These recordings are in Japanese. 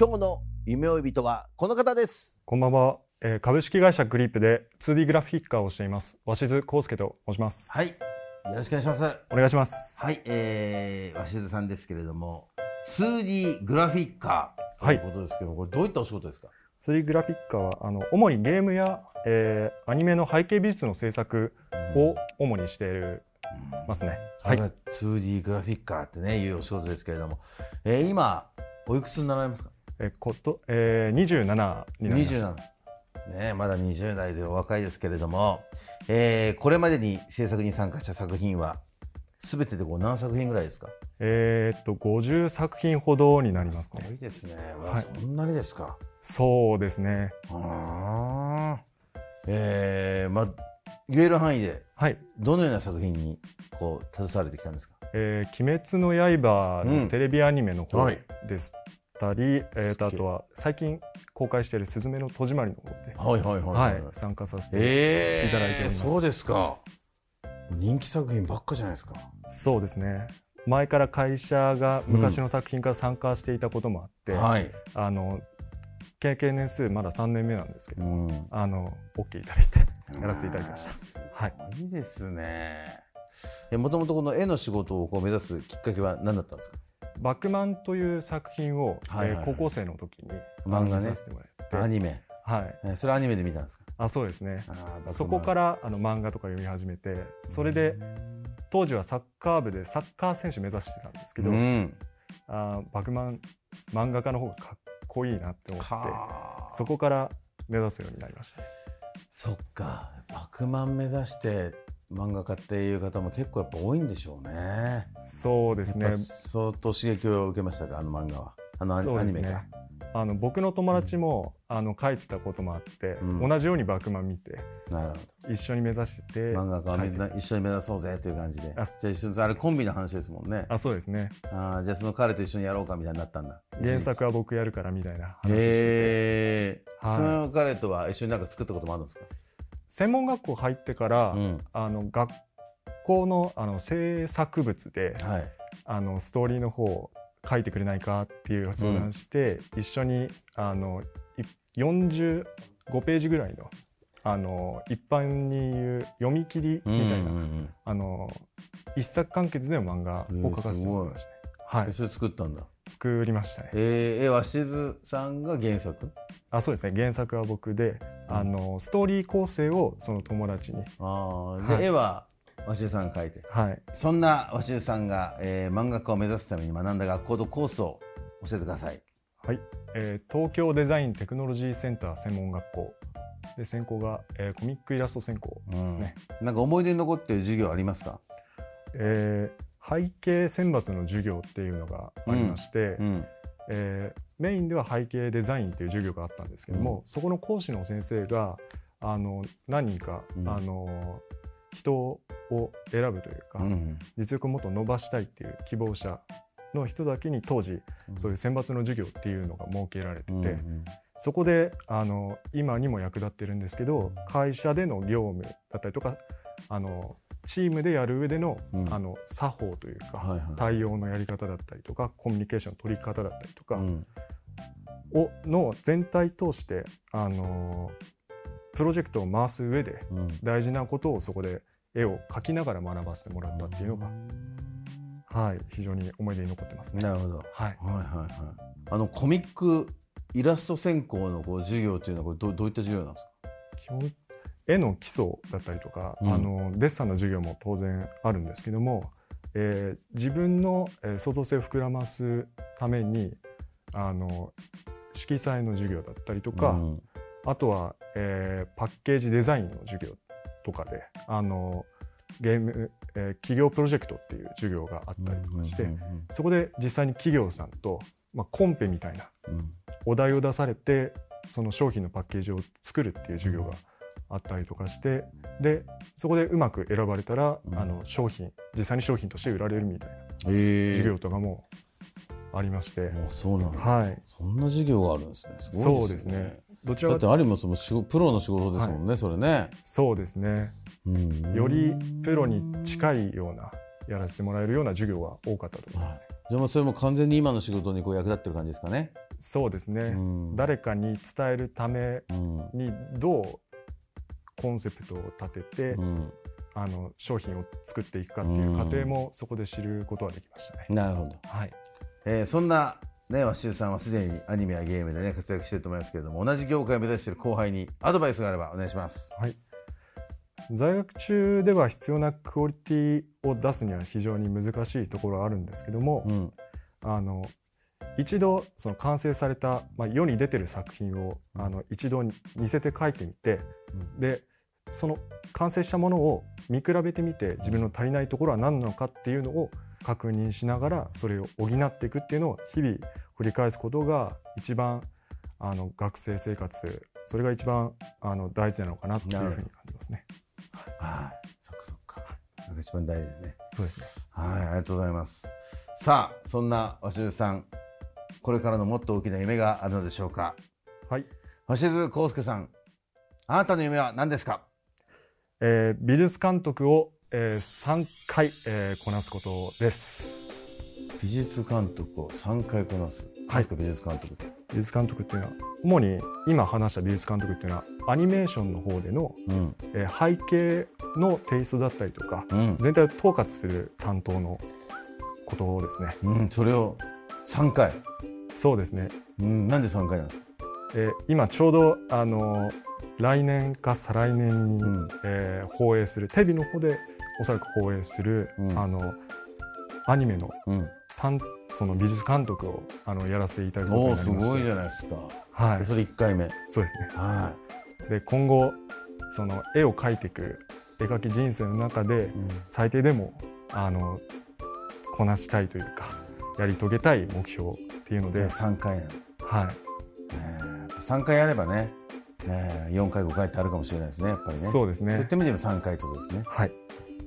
今日の夢追い人はこの方です。こんばんは、えー株式会社グリップで 2D グラフィッカーをしています。鷲津康介と申します、はい。よろしくお願いします。お願いします。はい、えー、鷲津さんですけれども 2D グラフィッカーということですけど、これどういったお仕事ですか？3D グラフィッカーはあの主にゲームや、えーアニメの背景美術の制作を主にしているますね、はい。はい、2D グラフィッカーってねいうお仕事ですけれども、えー、今おいくつになられますか？えーことえー、27になりました27ねまだ20代でお若いですけれども、えーこれまでに制作に参加した作品は全てでこう何作品ぐらいですか？えーっと50作品ほどになりますね。すごいですね、わはい。そんなにですか？そうですね。あー。えー、まあ言える範囲ではい。どのような作品にこう携われてきたんですか？えー鬼滅の刃」うん。のテレビアニメの方はい。です。ったり、えーとあとは最近公開している「すずめの戸締まり」の方で、はいはいはいはい、参加させて、えー、いただいております。そうですか。人気作品ばっかじゃないですか。そうですね。前から会社が昔の作品から参加していたこともあって、はい、あの経験年数まだ3年目なんですけど、うん、あの OK いただいてやらせていただきました。すはい。ごいですね。えもともとこの絵の仕事をこう目指すきっかけは何だったんですか？バックマンという作品を、はいはいはい。えー高校生の時に漫画させてもらって。アニメ、はい。えそれアニメで見たんですか？あそうですね。そこからあの漫画とか読み始めてそれで当時はサッカー部でサッカー選手目指してたんですけど、うん。あーバクマン漫画家の方がかっこいいなって思ってはあ。そこから目指すようになりました。ねそっか。バクマン目指して漫画家っていう方も結構やっぱ多いんでしょうね。そうですね。相当刺激を受けましたか？あの漫画は。あのアニメかあの僕の友達も、あの書いてたこともあって、うん。同じようにバクマン見てなるほど。一緒に目指してて漫画家をみんな一緒に目指そうぜという感じで。あじゃあ一緒にあれコンビの話ですもんね。あそうですね。あーじゃあその彼と一緒にやろうかみたいになったんだ。原作は僕やるからみたいな話へえ、はい。その彼とは一緒になんか作ったこともあるんですか、専門学校入ってから、うん。あの学校のあの制作物ではい。あのストーリーの方を書いてくれないかっていう相談して、一緒にあのい45ページぐらいのあの一般に言う読み切りみたいな、うんうんうんあの一作完結での漫画を書かせてもらいましたね、はい。えそれ作ったんだ？作りましたね。えー、え鷲津さんが原作？あそうですね。原作は僕で、あのストーリー構成をその友達に。ああじゃあはい。絵は鷲津さんが描いて。はい。そんな鷲津さんが、えー、漫画家を目指すために学んだ学校とコースを教えてください。はい、えー東京デザインテクノロジーセンター専門学校。で専攻が、えーコミックイラスト専攻ですね、なんか思い出に残っている授業ありますか？えー背景選抜の授業っていうのがありまして、うんえーメインでは背景デザインっていう授業があったんですけども、そこの講師の先生があの何人か、うん。あの人を選ぶというか、うん実力をもっと伸ばしたいっていう希望者の人だけに当時、そういう選抜の授業っていうのが設けられてて、うんうん。そこであの今にも役立ってるんですけど会社での業務だったりとかあのチームでやる上での,、うんあの作法というか、はいはい対応のやり方だったりとかコミュニケーションの取り方だったりとかうんを、の全体通してあのプロジェクトを回す上でうん大事なことをそこで絵を描きながら学ばせてもらったっていうのが、はい、非常に思い出に残ってますね。なるほど。はい、はいはいはい。あのコミックイラスト専攻のこう授業というのはこれどどういった授業なんですか？基本絵の基礎だったりとか、うん。あのデッサンの授業も当然あるんですけども、えー自分の、えー創造性を膨らますためにあの色彩の授業だったりとか、うん。あとは、えーパッケージデザインの授業とかであのゲーム、えー企業プロジェクトっていう授業があったりとかして、うんうん。そこで実際に企業さんと、まあ、コンペみたいなうん。お題を出されてその商品のパッケージを作るっていう授業があったりとかしてでそこでうまく選ばれたら、うん。あの商品実際に商品として売られるみたいなええ。授業とかもありまして、もうそうなんだ。はい。そんな授業があるんですね。すごそいうですすね。どちらだってかある意味そのプロの仕事ですもんね、それね。そうですね。うん。よりプロに近いようなやらせてもらえるような授業が多かったと思いますね、じゃあもうそれも完全に今の仕事にこう役立ってる感じですかね。そうですね、うん。誰かに伝えるためうんにどうコンセプトを立てて、うんあの商品を作っていくかっていう過程もそこで知ることができましたね。なるほど。はい、えーそんなね、わしゅうさんはすでにアニメやゲームでね、活躍してると思いますけれども、同じ業界を目指している後輩にアドバイスがあればお願いします。はい、在学中では必要なクオリティを出すには非常に難しいところはあるんですけども、うん。あの一度その完成された、まあ、世に出てる作品をあの一度似せて書いてみて、でその完成したものを見比べてみて自分の足りないところは何なのかっていうのを確認しながらそれを補っていくっていうのを日々繰り返すことが一番あの学生生活それが一番あの大事なのかなっていうふうに感じますね。はい。そっかそっか。そ一番大事ですね。そうですねはい、ありがとうございます。さあ、そんなわしゅうさん、これからのもっと大きな夢があるのでしょうか？はい、わしずこうすけさん、あなたの夢は何ですか？えー美術監督を、えー3回、えーこなすことです。美術監督を3回こなす。何ですか、美術監督って。美術監督っていうのは主に今話した美術監督っていうのはアニメーションの方での、うん。えー背景のテイストだったりとかうん。全体を統括する担当のことですねうん、それを3回。そうですね、うん、なんで3回なんですか？えー今ちょうどあのー来年か再来年に、うんえー放映するテレビの方でおそらく放映する、うんあのアニメのうん。担その美術監督をあのやらせていただくことになりましてごいじゃないですか。はいそれ1回目。そうですねはで今後その絵を描いていく絵描き人生の中でい。うん最低でもあのこなしたいというかやり遂げたい目標っていうので、で、3回。はい、3回やればね、ねえ4回、5回ってあるかもしれないですね、やっぱりね。そうですそういっねた意味でも3回とですね。はい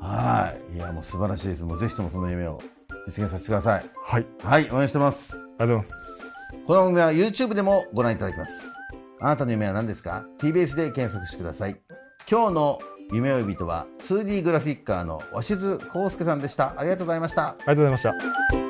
はい。いや、もう素晴らしいです。もうぜひともその夢を実現させてください。はいはい、応援してます。ありがとうございますこの番組は YouTube でもご覧いただけます。あなたの夢は何ですか ?TBS で検索してください。今日の夢追い人は 2D グラフィッカーの鷲津康介さんでした。ありがとうございました。ありがとうございました